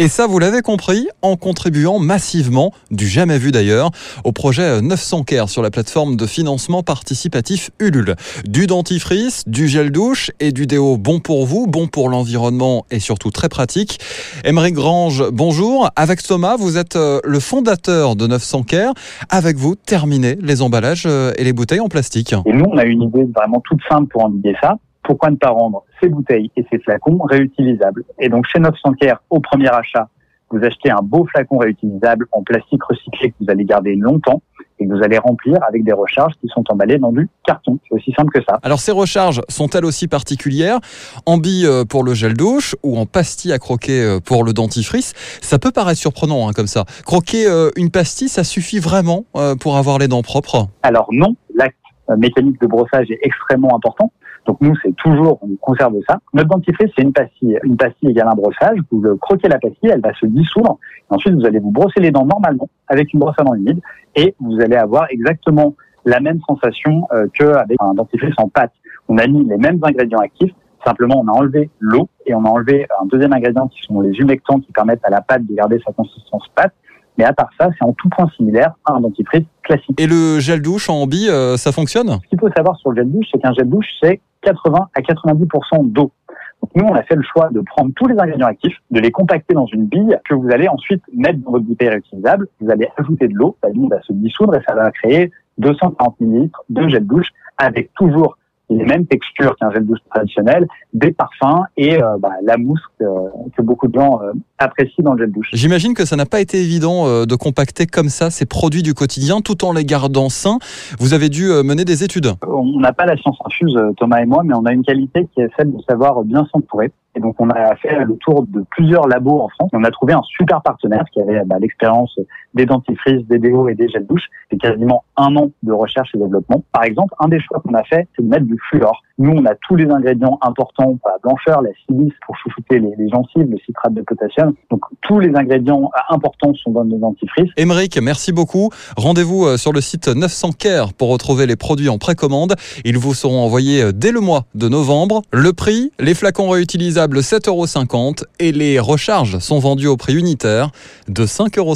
Et ça, vous l'avez compris, en contribuant massivement, du jamais vu d'ailleurs, au projet 900 Care sur la plateforme de financement participatif Ulule. Du dentifrice, du gel douche et du déo bon pour vous, bon pour l'environnement et surtout très pratique. Émeric Grange, bonjour. Avec Thomas, vous êtes euh, le fondateur de 900 Care. Avec vous, terminez les emballages euh, et les bouteilles en plastique. Et nous, on a une idée vraiment toute simple pour endiguer ça pourquoi ne pas rendre ces bouteilles et ces flacons réutilisables Et donc chez 900 Care, au premier achat, vous achetez un beau flacon réutilisable en plastique recyclé que vous allez garder longtemps et que vous allez remplir avec des recharges qui sont emballées dans du carton. C'est aussi simple que ça. Alors ces recharges sont-elles aussi particulières? En billes euh, pour le gel douche ou en pastille à croquer euh, pour le dentifrice? Ça peut paraître surprenant hein, comme ça. Croquer euh, une pastille, ça suffit vraiment pour avoir les dents propres? Alors non, l'acte mécanique de brossage est extrêmement important. Donc nous, c'est toujours, on conserve ça. Notre dentifrice, c'est une pastille. Une pastille égale un brossage. Vous croquez la pastille, elle va se dissoudre. Et ensuite, vous allez vous brosser les dents normalement avec une brosse à dents humide et vous allez avoir exactement la même sensation euh, qu'avec un dentifrice en pâte. On a mis les mêmes ingrédients actifs. Simplement, on a enlevé l'eau et on a enlevé un deuxième ingrédient qui sont les humectants qui permettent à la pâte de garder sa consistance pâte. Mais à part ça, c'est en tout point similaire à un dentifrice classique. Et le gel douche en bille, euh, ça fonctionne? Ce qu'il faut savoir sur le gel douche, c'est qu'un gel douche, c'est 80 à 90% d'eau. Donc nous, on a fait le choix de prendre tous les ingrédients actifs, de les compacter dans une bille que vous allez ensuite mettre dans votre bouteille réutilisable. Vous allez ajouter de l'eau, la bille va se dissoudre et ça va créer 240 ml de gel douche avec toujours les mêmes textures qu'un gel douche traditionnel, des parfums et euh, bah, la mousse que, que, beaucoup de gens euh, apprécient dans le gel douche. J'imagine que ça n'a pas été évident euh, de compacter comme ça ces produits du quotidien tout en les gardant sains. Vous avez dû mener des études. On n'a pas la science infuse, Thomas et moi, mais on a une qualité qui est celle de savoir bien s'entourer. Et donc, on a fait le tour de plusieurs labos en France. On a trouvé un super partenaire qui avait bah, l'expérience des dentifrices, des déos et des gels douche. C'est quasiment un an de recherche et développement. Par exemple, un des choix qu'on a fait, c'est de mettre du fluor. Nous, on a tous les ingrédients importants, la blancheur, la silice pour chouchouter les, gencives, le citrate de potassium. Donc, tous les ingrédients importants sont dans nos dentifrices. Émeric, merci beaucoup. Rendez-vous euh, sur le site 900 Care pour retrouver les produits en précommande. Ils vous seront envoyés euh, dès le mois de novembre. Le prix, les flacons réutilisables 7,50 euros et les recharges sont vendues au prix unitaire de 5,50 euros.